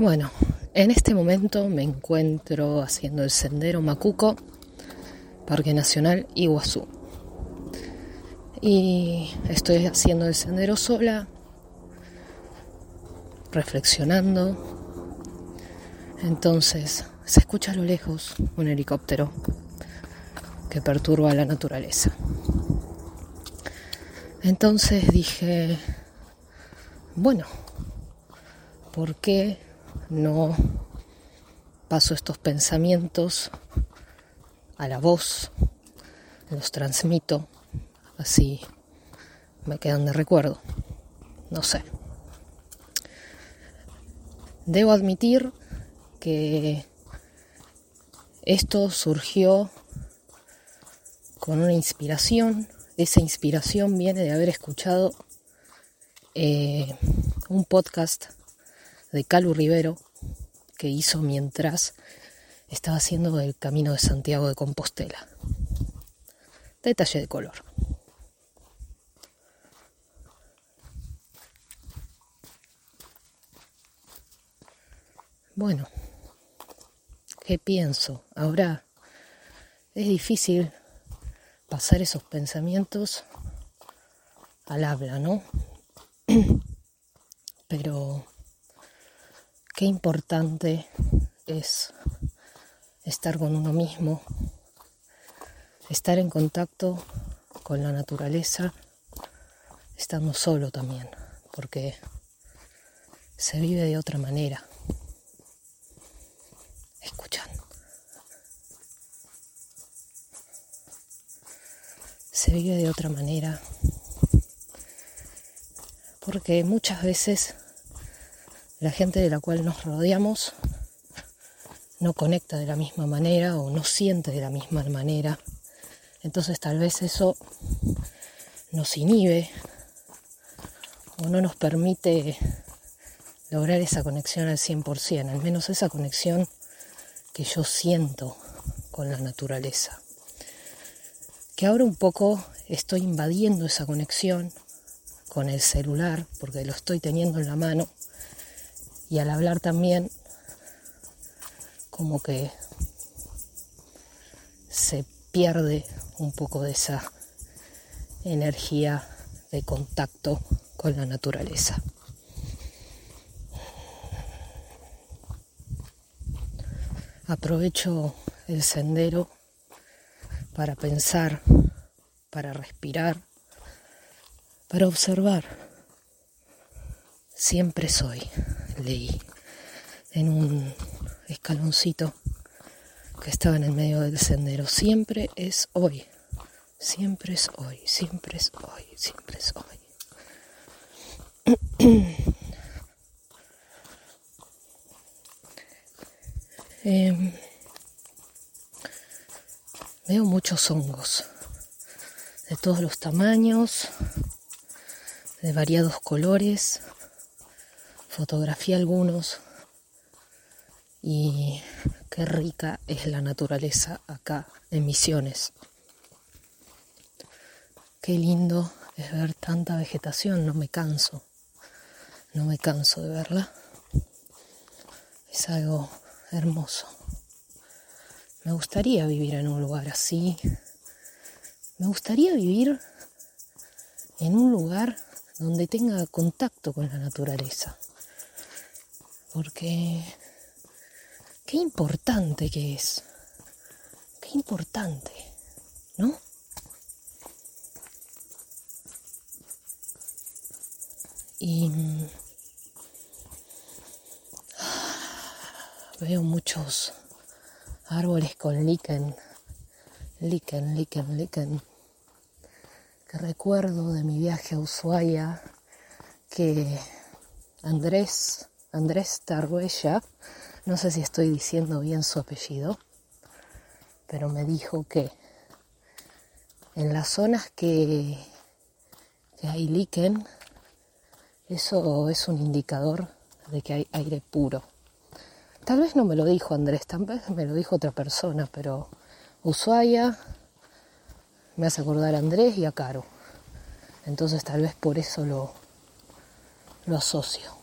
Bueno, en este momento me encuentro haciendo el sendero Macuco, Parque Nacional Iguazú. Y estoy haciendo el sendero sola, reflexionando. Entonces se escucha a lo lejos un helicóptero que perturba la naturaleza. Entonces dije, bueno, ¿por qué no paso estos pensamientos a la voz, los transmito, así me quedan de recuerdo. No sé. Debo admitir que esto surgió con una inspiración. Esa inspiración viene de haber escuchado eh, un podcast de Calu Rivero que hizo mientras estaba haciendo el camino de Santiago de Compostela. Detalle de color. Bueno, ¿qué pienso? Ahora es difícil pasar esos pensamientos al habla, ¿no? Pero qué importante es estar con uno mismo, estar en contacto con la naturaleza, estando solo también, porque se vive de otra manera. Escuchan. Se vive de otra manera, porque muchas veces la gente de la cual nos rodeamos no conecta de la misma manera o no siente de la misma manera. Entonces tal vez eso nos inhibe o no nos permite lograr esa conexión al 100%, al menos esa conexión que yo siento con la naturaleza. Que ahora un poco estoy invadiendo esa conexión con el celular, porque lo estoy teniendo en la mano, y al hablar también como que se pierde un poco de esa energía de contacto con la naturaleza. Aprovecho el sendero para pensar, para respirar, para observar. Siempre soy leí en un escaloncito que estaba en el medio del sendero. Siempre es hoy, siempre es hoy, siempre es hoy, siempre es hoy. Em, veo muchos hongos de todos los tamaños, de variados colores fotografié algunos y qué rica es la naturaleza acá en Misiones. Qué lindo es ver tanta vegetación, no me canso, no me canso de verla. Es algo hermoso. Me gustaría vivir en un lugar así. Me gustaría vivir en un lugar donde tenga contacto con la naturaleza porque qué importante que es, qué importante, ¿no? Y veo muchos árboles con líquen, líquen, líquen, líquen, que recuerdo de mi viaje a Ushuaia que Andrés Andrés Targuella, no sé si estoy diciendo bien su apellido, pero me dijo que en las zonas que, hay líquen, eso es un indicador de que hay aire puro. Tal vez no me lo dijo Andrés, tal vez me lo dijo otra persona, pero Ushuaia me hace acordar a Andrés y a Caro. Entonces tal vez por eso lo, lo asocio.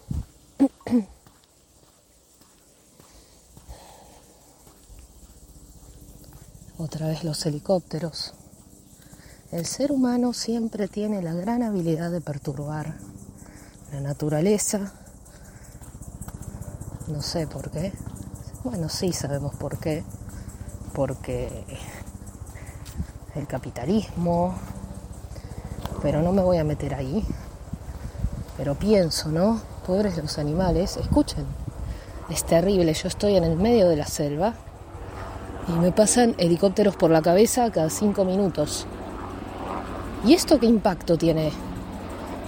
Otra vez los helicópteros. El ser humano siempre tiene la gran habilidad de perturbar la naturaleza. No sé por qué. Bueno, sí sabemos por qué. Porque el capitalismo, pero no me voy a meter ahí. Pero pienso, ¿no? Pobres los animales, escuchen, es terrible, yo estoy en el medio de la selva y me pasan helicópteros por la cabeza cada cinco minutos. ¿Y esto qué impacto tiene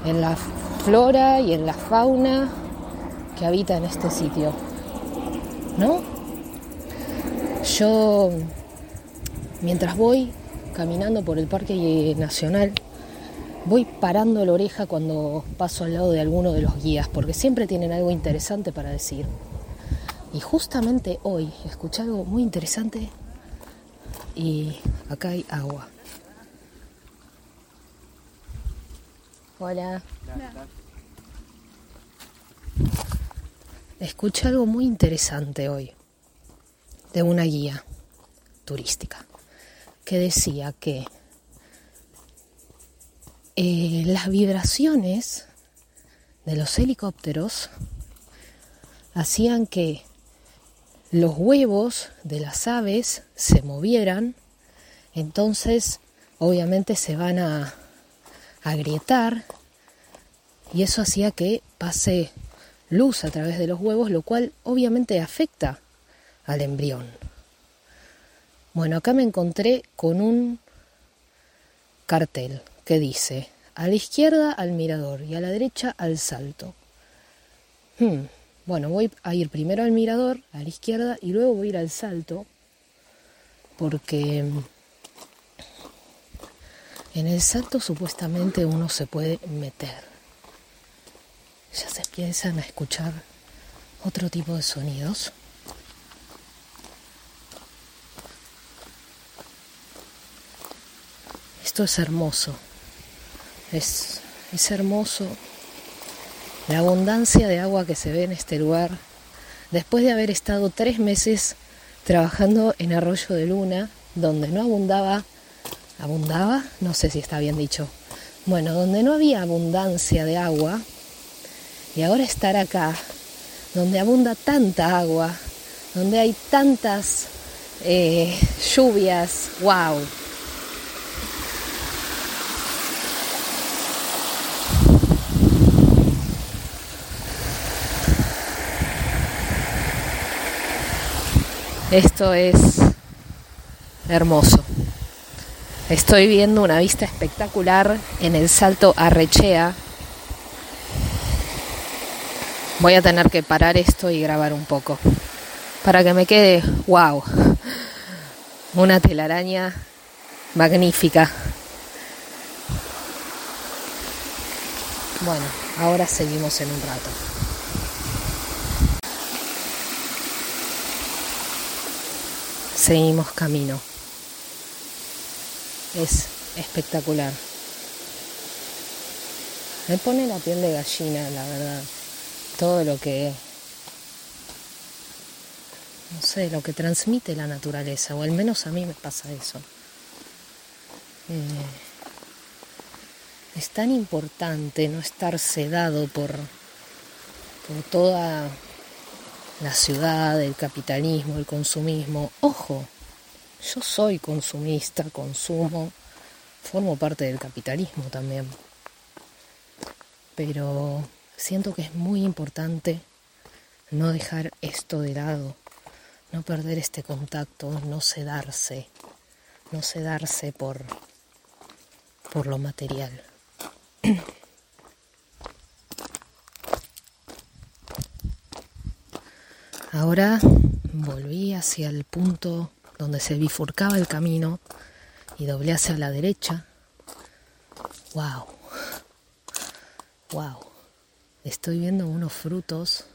en la flora y en la fauna que habita en este sitio? ¿No? Yo, mientras voy caminando por el Parque Nacional, voy parando la oreja cuando paso al lado de alguno de los guías, porque siempre tienen algo interesante para decir. Y justamente hoy escuché algo muy interesante y acá hay agua. Hola. Escuché algo muy interesante hoy de una guía turística que decía que eh, las vibraciones de los helicópteros hacían que los huevos de las aves se movieran, entonces obviamente se van a agrietar y eso hacía que pase luz a través de los huevos, lo cual obviamente afecta al embrión. Bueno, acá me encontré con un cartel que dice, a la izquierda al mirador y a la derecha al salto. Hmm, bueno, voy a ir primero al mirador, a la izquierda, y luego voy a ir al salto, porque en el salto supuestamente uno se puede meter. Ya se empiezan a escuchar otro tipo de sonidos. Esto es hermoso. Es, hermoso la abundancia de agua que se ve en este lugar. Después de haber estado tres meses trabajando en Arroyo de Luna, donde no abundaba, abundaba, no sé si está bien dicho, bueno, donde no había abundancia de agua, y ahora estar acá, donde abunda tanta agua, donde hay tantas eh, lluvias, wow, Esto es hermoso. Estoy viendo una vista espectacular en el Salto Arrechea. Voy a tener que parar esto y grabar un poco para que me quede, wow, una telaraña magnífica. Bueno, ahora seguimos en un rato. Seguimos camino. Es espectacular. Me pone la piel de gallina, la verdad. Todo lo que, no sé, lo que transmite la naturaleza, o al menos a mí me pasa eso. Eh, es tan importante no estar sedado por, por toda la ciudad, el capitalismo, el consumismo. Ojo, yo soy consumista, consumo, formo parte del capitalismo también. Pero siento que es muy importante no dejar esto de lado, no perder este contacto, no sedarse, no sedarse por, por lo material. Ahora volví hacia el punto donde se bifurcaba el camino y doblé hacia la derecha. ¡Wow! ¡Wow! Estoy viendo unos frutos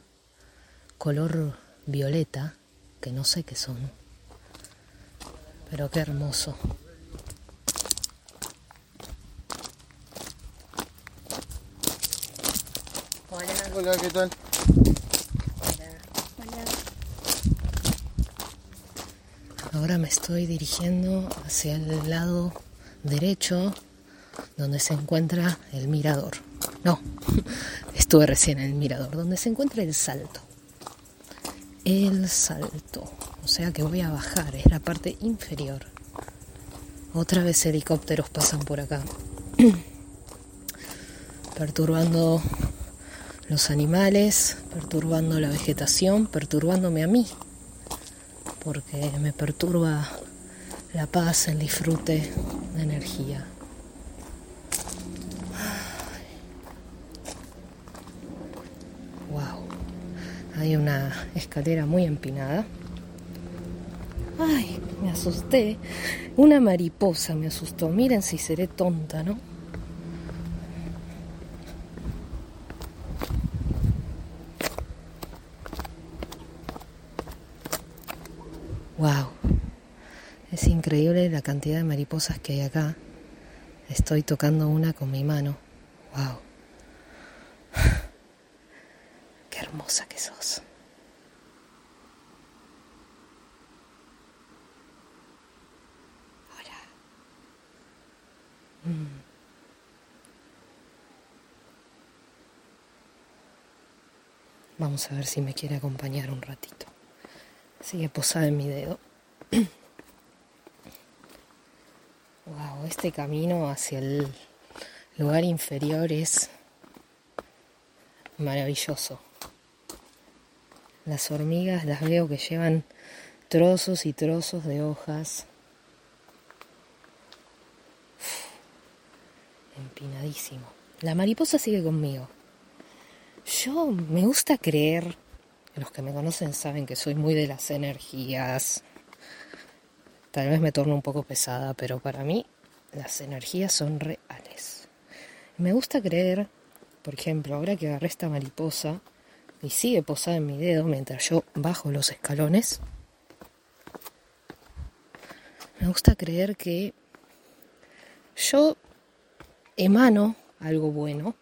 color violeta que no sé qué son. Pero qué hermoso. Hola. Hola, ¿qué tal? Ahora me estoy dirigiendo hacia el lado derecho donde se encuentra el mirador. No, estuve recién en el mirador, donde se encuentra el salto. El salto. O sea que voy a bajar, es la parte inferior. Otra vez helicópteros pasan por acá. perturbando los animales, perturbando la vegetación, perturbándome a mí, porque me perturba la paz, el disfrute, la energía. Wow, hay una escalera muy empinada. Ay, me asusté. Una mariposa me asustó. Miren si seré tonta, ¿no? Wow. Es increíble la cantidad de mariposas que hay acá. Estoy tocando una con mi mano. Wow. Qué hermosa que sos. Hola. Mm. Vamos a ver si me quiere acompañar un ratito. Sigue posada en mi dedo. wow, este camino hacia el lugar inferior es maravilloso. Las hormigas las veo que llevan trozos y trozos de hojas. empinadísimo. La mariposa sigue conmigo. Yo me gusta creer los que me conocen saben que soy muy de las energías. Tal vez me torno un poco pesada, pero para mí las energías son reales. Me gusta creer, por ejemplo, ahora que agarré esta mariposa y sigue posada en mi dedo mientras yo bajo los escalones, me gusta creer que yo emano algo bueno,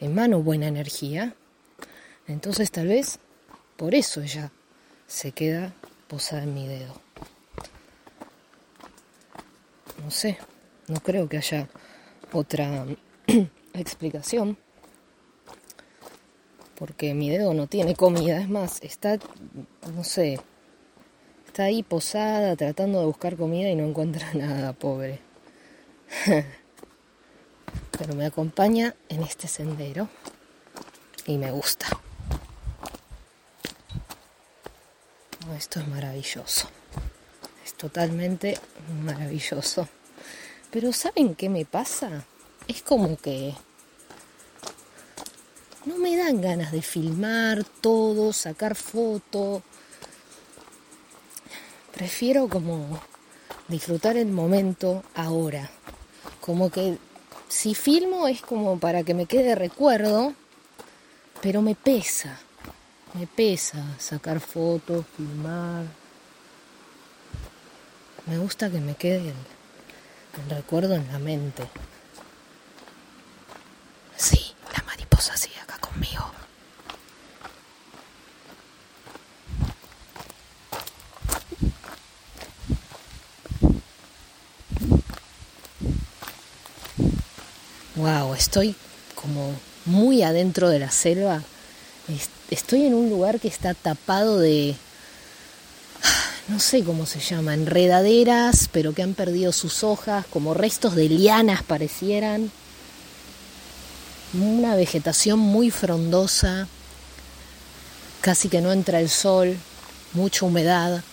emano buena energía, entonces tal vez por eso ella se queda posada en mi dedo. No sé, no creo que haya otra explicación. Porque mi dedo no tiene comida, es más, está, no sé, está ahí posada tratando de buscar comida y no encuentra nada, pobre. Pero me acompaña en este sendero y me gusta. esto es maravilloso. Totalmente maravilloso. Pero ¿saben qué me pasa? Es como que no me dan ganas de filmar todo, sacar foto. Prefiero como disfrutar el momento ahora. Como que si filmo es como para que me quede recuerdo, pero me pesa. Me pesa sacar fotos, filmar. Me gusta que me quede el, recuerdo en la mente. Sí, la mariposa sigue acá conmigo. Wow, estoy como muy adentro de la selva estoy en un lugar que está tapado de, no sé cómo se llama, enredaderas, pero que han perdido sus hojas, como restos de lianas parecieran. Una vegetación muy frondosa, casi que no entra el sol, mucha humedad.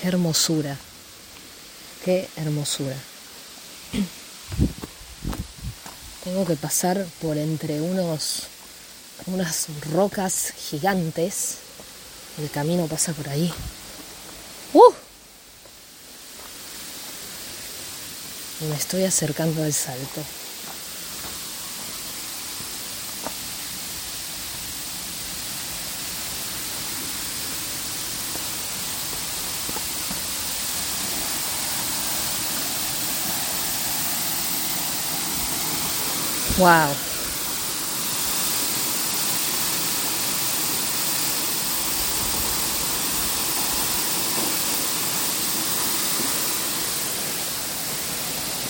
Qué hermosura, qué hermosura. Tengo que pasar por entre unos unas rocas gigantes. El camino pasa por ahí. ¡Uh! Y me estoy acercando al salto. Wow.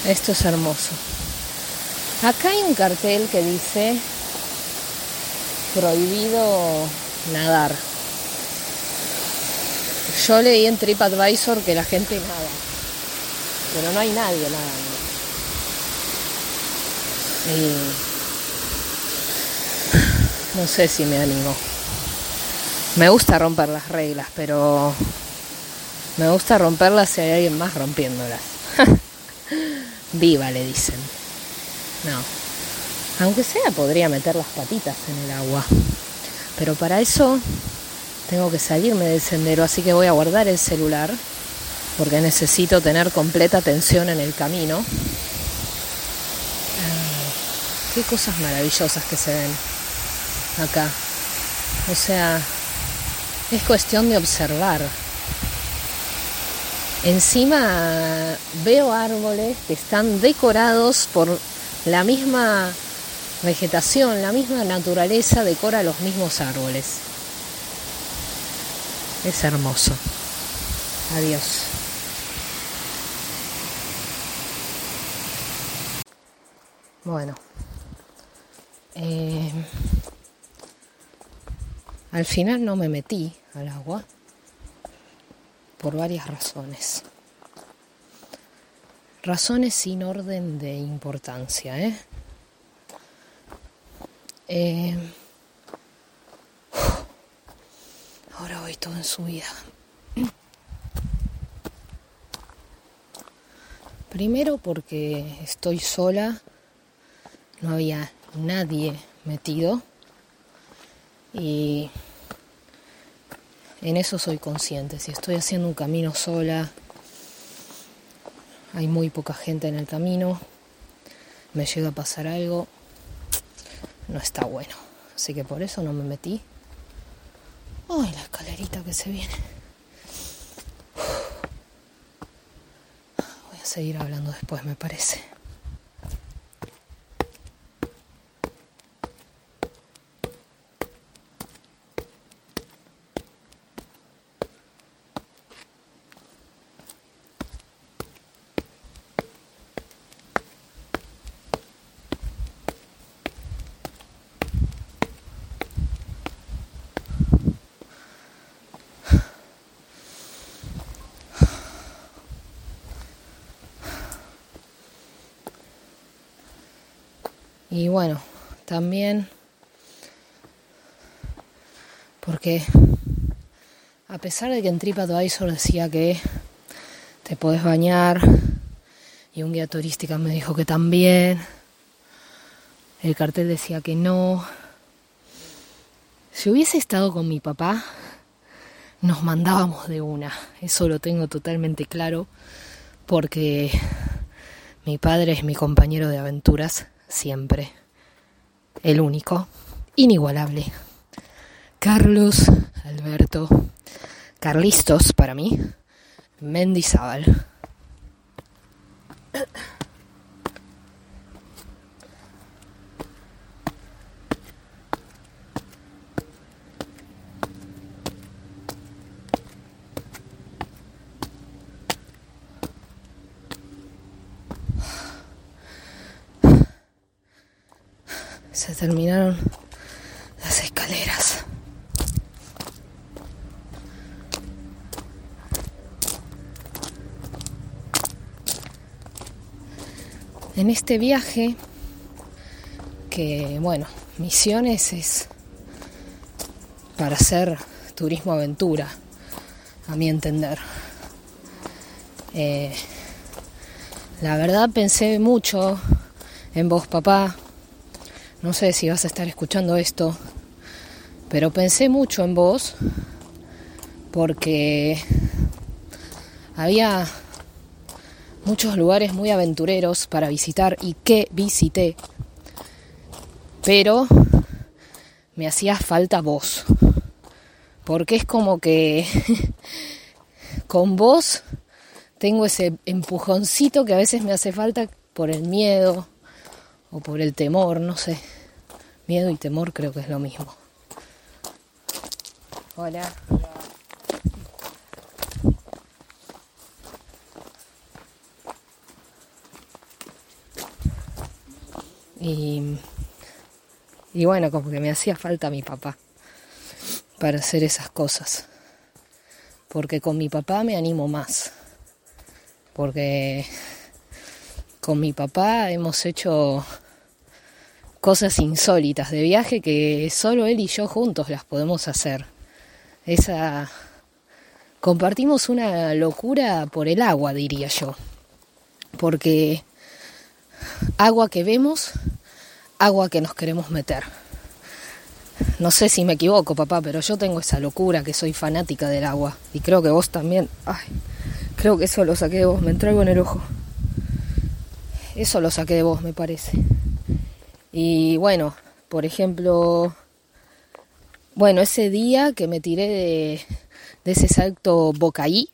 Esto es hermoso. Acá hay un cartel que dice prohibido nadar. Yo leí en TripAdvisor que la gente nada, pero no hay nadie nadando. Y no sé si me animo. Me gusta romper las reglas, pero me gusta romperlas si hay alguien más rompiéndolas. Viva, le dicen. No. Aunque sea, podría meter las patitas en el agua. Pero para eso tengo que salirme del sendero, así que voy a guardar el celular porque necesito tener completa atención en el camino. Ah, qué cosas maravillosas que se ven acá. O sea, es cuestión de observar. Encima veo árboles que están decorados por la misma vegetación, la misma naturaleza decora los mismos árboles. Es hermoso. Adiós. Bueno. Eh, al final no me metí al agua por varias razones. Razones sin orden de importancia, ¿eh? eh ahora voy todo en su vida. Primero porque estoy sola, no había nadie metido y en eso soy consciente. Si estoy haciendo un camino sola, hay muy poca gente en el camino, me llega a pasar algo, no está bueno. Así que por eso no me metí. Ay, la escalerita que se viene. Voy a seguir hablando después, me parece. Y bueno, también porque a pesar de que en TripAdvisor decía que te puedes bañar y un guía turística me dijo que también, el cartel decía que no. Si hubiese estado con mi papá, nos mandábamos de una. Eso lo tengo totalmente claro porque mi padre es mi compañero de aventuras siempre. El único, inigualable. Carlos Alberto Carlistos para mí, Mendizábal. se terminaron las escaleras. En este viaje, que bueno, misiones es para hacer turismo aventura, a mi entender. Eh, la verdad pensé mucho en vos, papá, no sé si vas a estar escuchando esto, pero pensé mucho en vos porque había muchos lugares muy aventureros para visitar y que visité, pero me hacía falta vos, porque es como que con vos tengo ese empujoncito que a veces me hace falta por el miedo, o por el temor, no sé. Miedo y temor creo que es lo mismo. Hola. Y, y bueno, como que me hacía falta mi papá para hacer esas cosas. Porque con mi papá me animo más. Porque con mi papá hemos hecho cosas insólitas de viaje que solo él y yo juntos las podemos hacer. Esa compartimos una locura por el agua, diría yo. Porque agua que vemos, agua que nos queremos meter. No sé si me equivoco, papá, pero yo tengo esa locura que soy fanática del agua. Y creo que vos también. Ay, creo que eso lo saqué de vos, me entraigo en el ojo. Eso lo saqué de vos, me parece. Y bueno, por ejemplo, bueno, ese día que me tiré de, ese salto bocaí,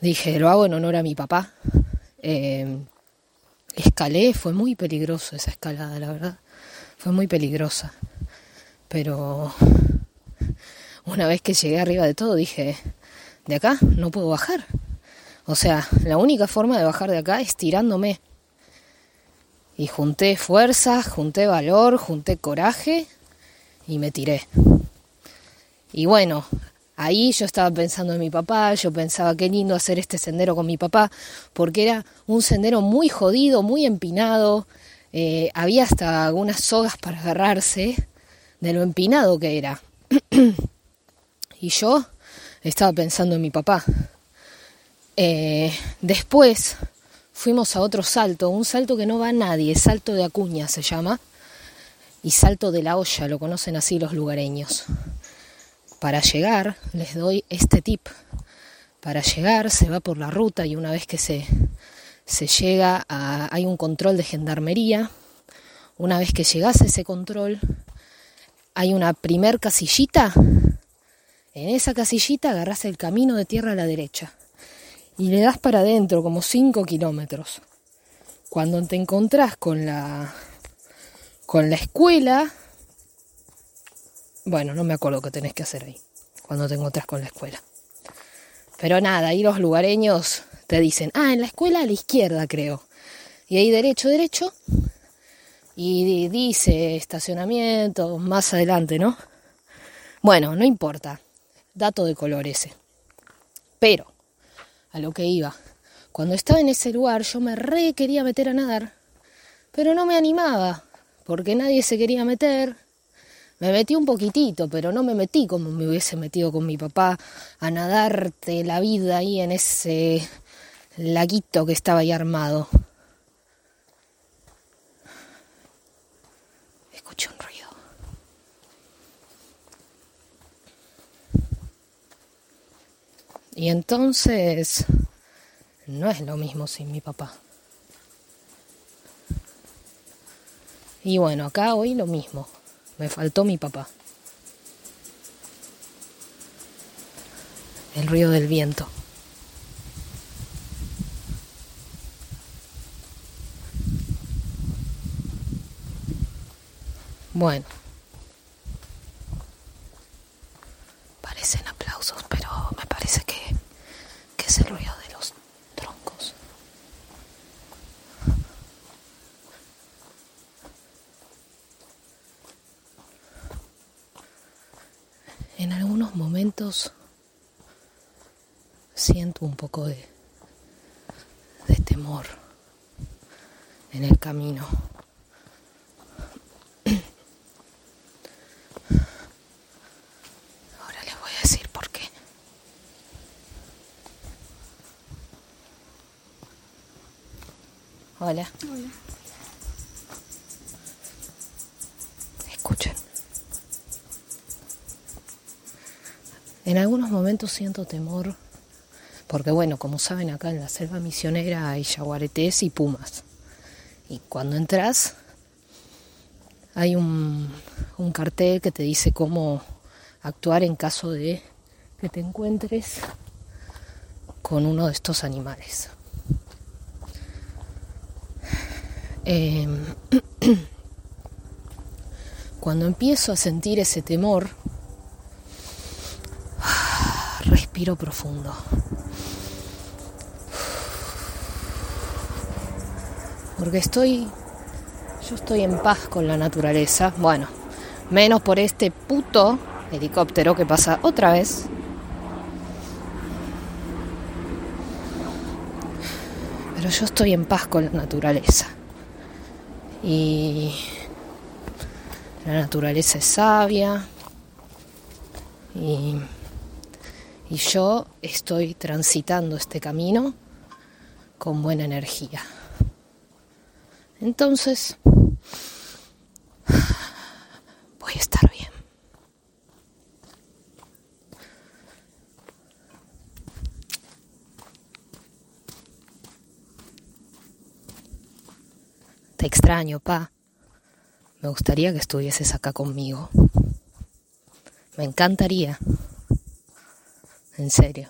dije, lo hago en honor a mi papá. Eh, escalé, fue muy peligroso esa escalada, la verdad. Fue muy peligrosa. Pero una vez que llegué arriba de todo, dije, de acá no puedo bajar. O sea, la única forma de bajar de acá es tirándome. Y junté fuerza, junté valor, junté coraje y me tiré. Y bueno, ahí yo estaba pensando en mi papá, yo pensaba qué lindo hacer este sendero con mi papá, porque era un sendero muy jodido, muy empinado, eh, había hasta algunas sogas para agarrarse de lo empinado que era. y yo estaba pensando en mi papá. Eh, después fuimos a otro salto, un salto que no va a nadie, salto de Acuña se llama, y salto de la olla, lo conocen así los lugareños. Para llegar, les doy este tip. Para llegar se va por la ruta y una vez que se, se llega a, hay un control de gendarmería, una vez que llegas a ese control, hay una primer casillita, en esa casillita agarras el camino de tierra a la derecha y le das para adentro como 5 kilómetros. Cuando te encontrás con la con la escuela, bueno, no me acuerdo qué tenés que hacer ahí, cuando te encontrás con la escuela. Pero nada, ahí los lugareños te dicen, ah, en la escuela a la izquierda creo. Y ahí derecho, derecho. Y dice estacionamiento más adelante, ¿no? Bueno, no importa. Dato de color ese. Pero a lo que iba. Cuando estaba en ese lugar yo me re quería meter a nadar, pero no me animaba, porque nadie se quería meter. Me metí un poquitito, pero no me metí como me hubiese metido con mi papá a nadarte la vida ahí en ese laguito que estaba ahí armado. Escuché un ruido. Y entonces no es lo mismo sin mi papá. Y bueno, acá hoy lo mismo. Me faltó mi papá. El ruido del viento. Bueno. Parecen aplausos, pero me parece que, que ruido de los troncos. En algunos momentos siento un poco de temor en el camino. Ahora les voy a decir por qué. Hola. Escuchen. En algunos momentos siento temor, porque bueno, como saben acá en la selva misionera hay jaguaretes y pumas. Y cuando entras hay un cartel que te dice cómo actuar en caso de que te encuentres con uno de estos animales. Eh, cuando empiezo a sentir ese temor, respiro profundo. Porque estoy Yo estoy en paz con la naturaleza. Bueno, menos por este puto helicóptero que pasa otra vez. Pero yo estoy en paz con la naturaleza. Y la naturaleza es sabia. Y, y yo estoy transitando este camino con buena energía. Entonces, voy a estar bien. Te extraño, pa. Me gustaría que estuvieses acá conmigo. Me encantaría. En serio.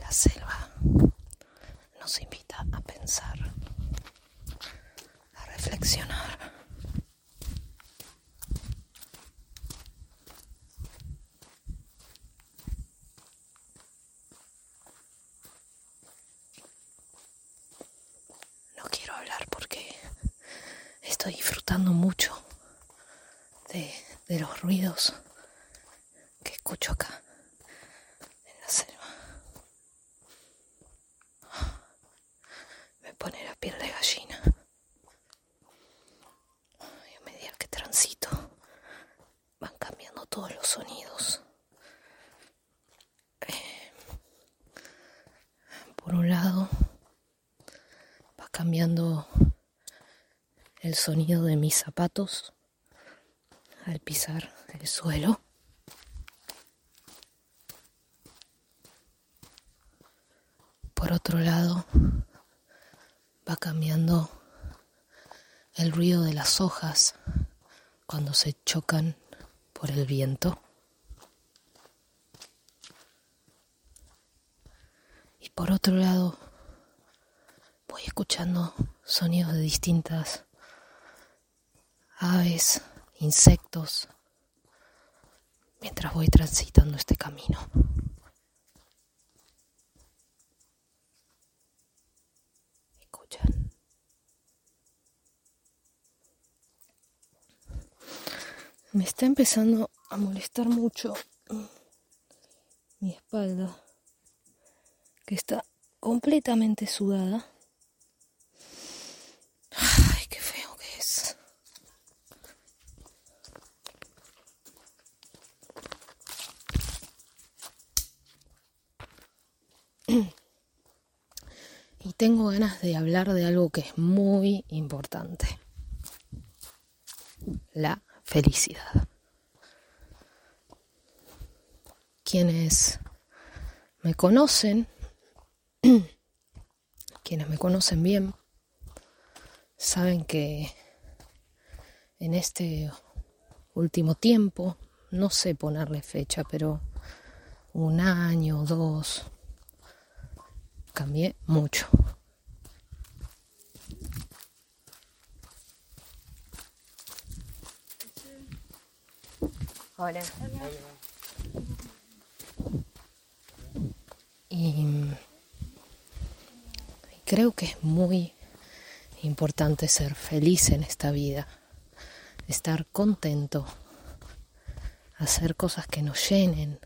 La selva nos invita a pensar, a reflexionar. No quiero hablar porque estoy disfrutando mucho de, de los ruidos que escucho acá en la selva. Me pone la piel de gallina. Y a medida que transito, van cambiando todos los sonidos. Eh, por un lado, va cambiando sonido de mis zapatos al pisar el suelo. Por otro lado, va cambiando el ruido de las hojas cuando se chocan por el viento. Y por otro lado, voy escuchando sonidos de distintas aves, insectos, mientras voy transitando este camino. Escuchan. Me está empezando a molestar mucho mi espalda, que está completamente sudada. Ay, qué feo que es. Y tengo ganas de hablar de algo que es muy importante. La felicidad. Quienes me conocen, quienes me conocen bien, saben que en este último tiempo, no sé ponerle fecha, pero un año, dos, cambié mucho. Hola. Y creo que es muy importante ser feliz en esta vida, estar contento, hacer cosas que nos llenen,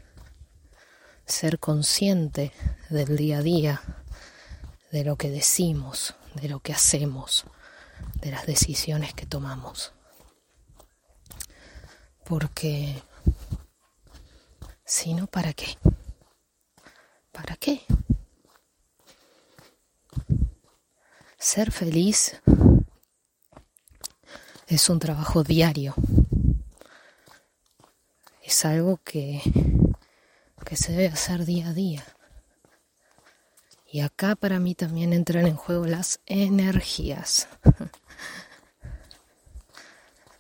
ser consciente del día a día, de lo que decimos, de lo que hacemos, de las decisiones que tomamos. Porque si no, ¿para qué? ¿Para qué? Ser feliz es un trabajo diario. Es algo que, que se debe hacer día a día. Y acá para mí también entran en juego las energías.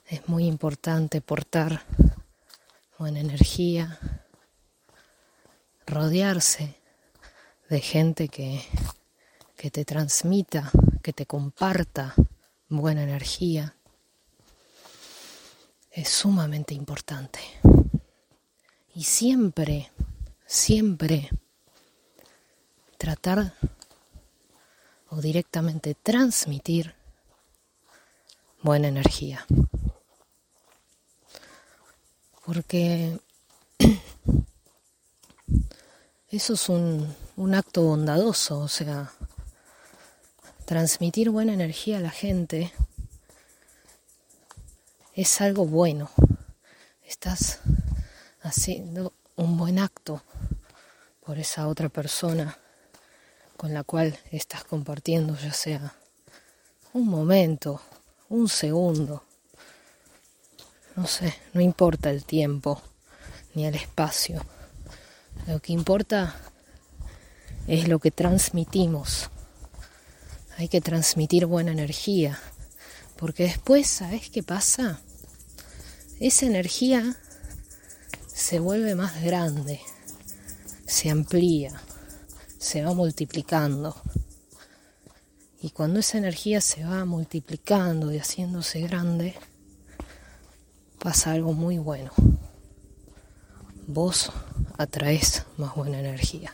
Es muy importante portar buena energía, rodearse de gente que que te transmita, que te comparta buena energía, es sumamente importante. Y siempre, siempre tratar o directamente transmitir buena energía. Porque eso es un, un, acto bondadoso, o sea, transmitir buena energía a la gente es algo bueno. Estás haciendo un buen acto por esa otra persona con la cual estás compartiendo, ya sea un momento, un segundo, no sé, no importa el tiempo ni el espacio. Lo que importa es lo que transmitimos. Hay que transmitir buena energía, porque después, ¿sabes qué pasa? Esa energía se vuelve más grande, se amplía, se va multiplicando. Y cuando esa energía se va multiplicando y haciéndose grande, pasa algo muy bueno. Vos atraes más buena energía.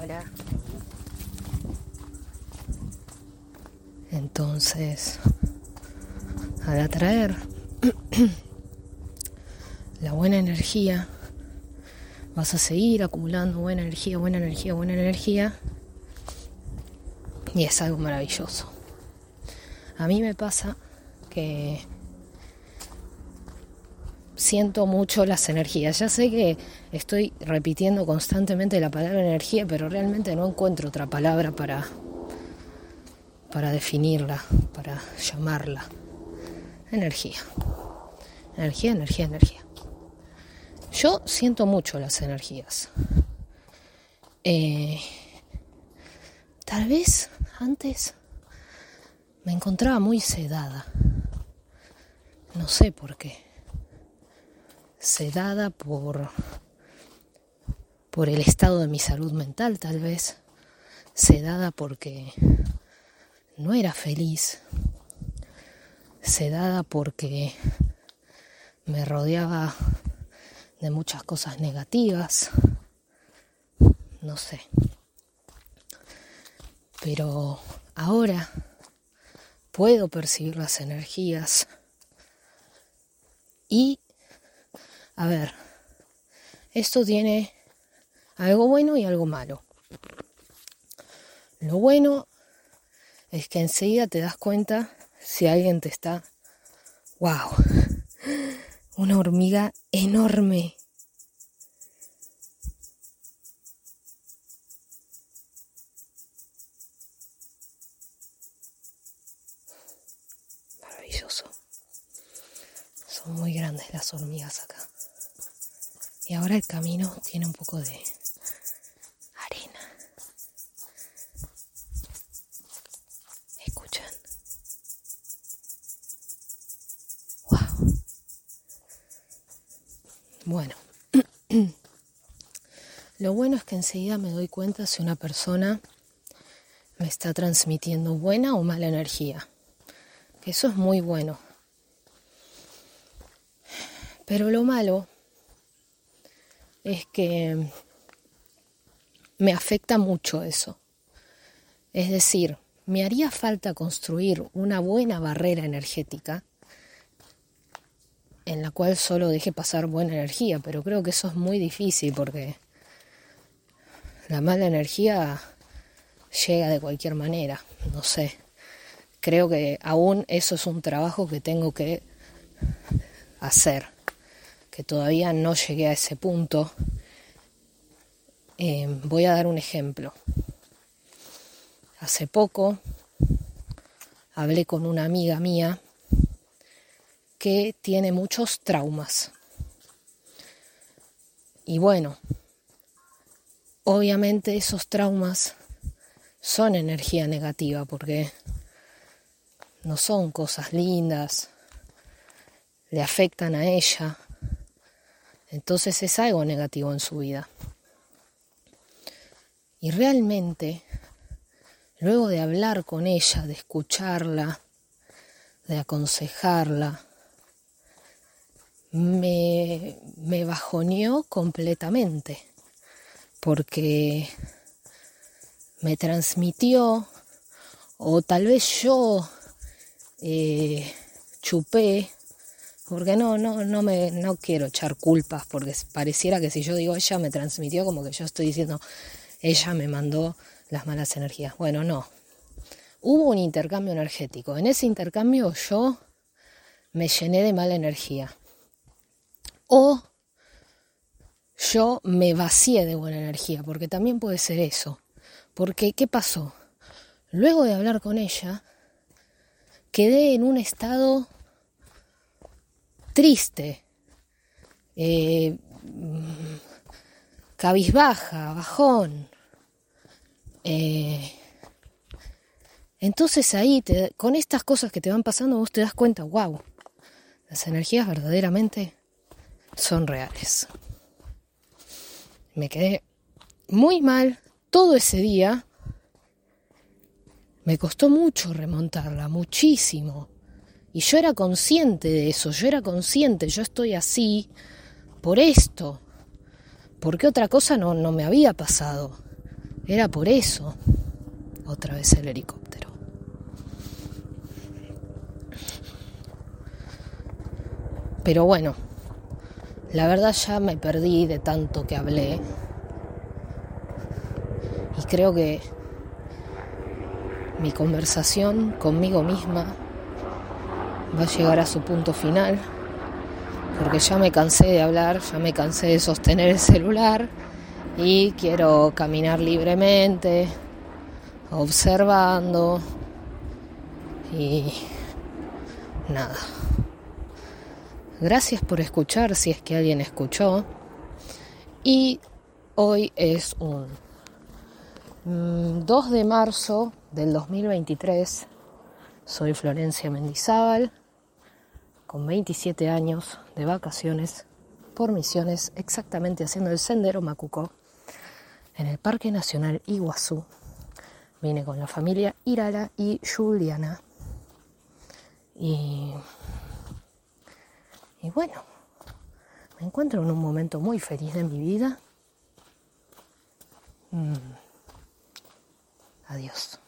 Hola. Entonces, al atraer la buena energía, vas a seguir acumulando buena energía, buena energía, buena energía. Y es algo maravilloso. A mí me pasa que siento mucho las energías. Ya sé que estoy repitiendo constantemente la palabra energía, pero realmente no encuentro otra palabra para, para definirla, para llamarla. Energía. Energía, energía, energía. Yo siento mucho las energías. Eh, tal vez antes me encontraba muy sedada. No sé por qué. Sedada por por el estado de mi salud mental, tal vez. Sedada porque no era feliz. Sedada porque me rodeaba de muchas cosas negativas, no sé. Pero ahora puedo percibir las energías y, a ver, esto tiene algo bueno y algo malo. Lo bueno es que enseguida te das cuenta si alguien te está, wow, una hormiga enorme. Hormigas acá. Y ahora el camino tiene un poco de Bueno, lo bueno es que enseguida me doy cuenta si una persona me está transmitiendo buena o mala energía. Que eso es muy bueno. Pero lo malo es que me afecta mucho eso. Es decir, me haría falta construir una buena barrera energética en la cual solo deje pasar buena energía, pero creo que eso es muy difícil porque la mala energía llega de cualquier manera, no sé. Creo que aún eso es un trabajo que tengo que hacer, que todavía no llegué a ese punto. Eh, voy a dar un ejemplo. Hace poco hablé con una amiga mía que tiene muchos traumas. Y bueno, obviamente esos traumas son energía negativa porque no son cosas lindas, le afectan a ella, entonces es algo negativo en su vida. Y realmente, luego de hablar con ella, de escucharla, de aconsejarla, me, bajoneó completamente, porque me transmitió, o tal vez yo eh, chupé, porque no, no, no me, no quiero echar culpas, porque pareciera que si yo digo ella me transmitió, como que yo estoy diciendo, ella me mandó las malas energías. Bueno, no. Hubo un intercambio energético. En ese intercambio yo me llené de mala energía. O yo me vacié de buena energía, porque también puede ser eso. Porque, ¿qué pasó? Luego de hablar con ella, quedé en un estado triste, eh, cabizbaja, bajón. Eh, entonces ahí, con estas cosas que te van pasando, vos te das cuenta, wow, las energías verdaderamente son reales. Me quedé muy mal todo ese día. Me costó mucho remontarla, muchísimo. Y yo era consciente de eso, yo era consciente, yo estoy así por esto, porque otra cosa no, no me había pasado, era por eso, otra vez el helicóptero. Pero bueno, la verdad ya me perdí de tanto que hablé y creo que mi conversación conmigo misma va a llegar a su punto final, porque ya me cansé de hablar, ya me cansé de sostener el celular y quiero caminar libremente, observando y nada. Gracias por escuchar si es que alguien escuchó. Y hoy es un 2 mm, de marzo del 2023. Soy Florencia Mendizábal con 27 años de vacaciones por misiones, exactamente haciendo el sendero Macuco en el Parque Nacional Iguazú. Vine con la familia Irala y Juliana. Y, bueno, me encuentro en un momento muy feliz de mi vida. Mm. Adiós.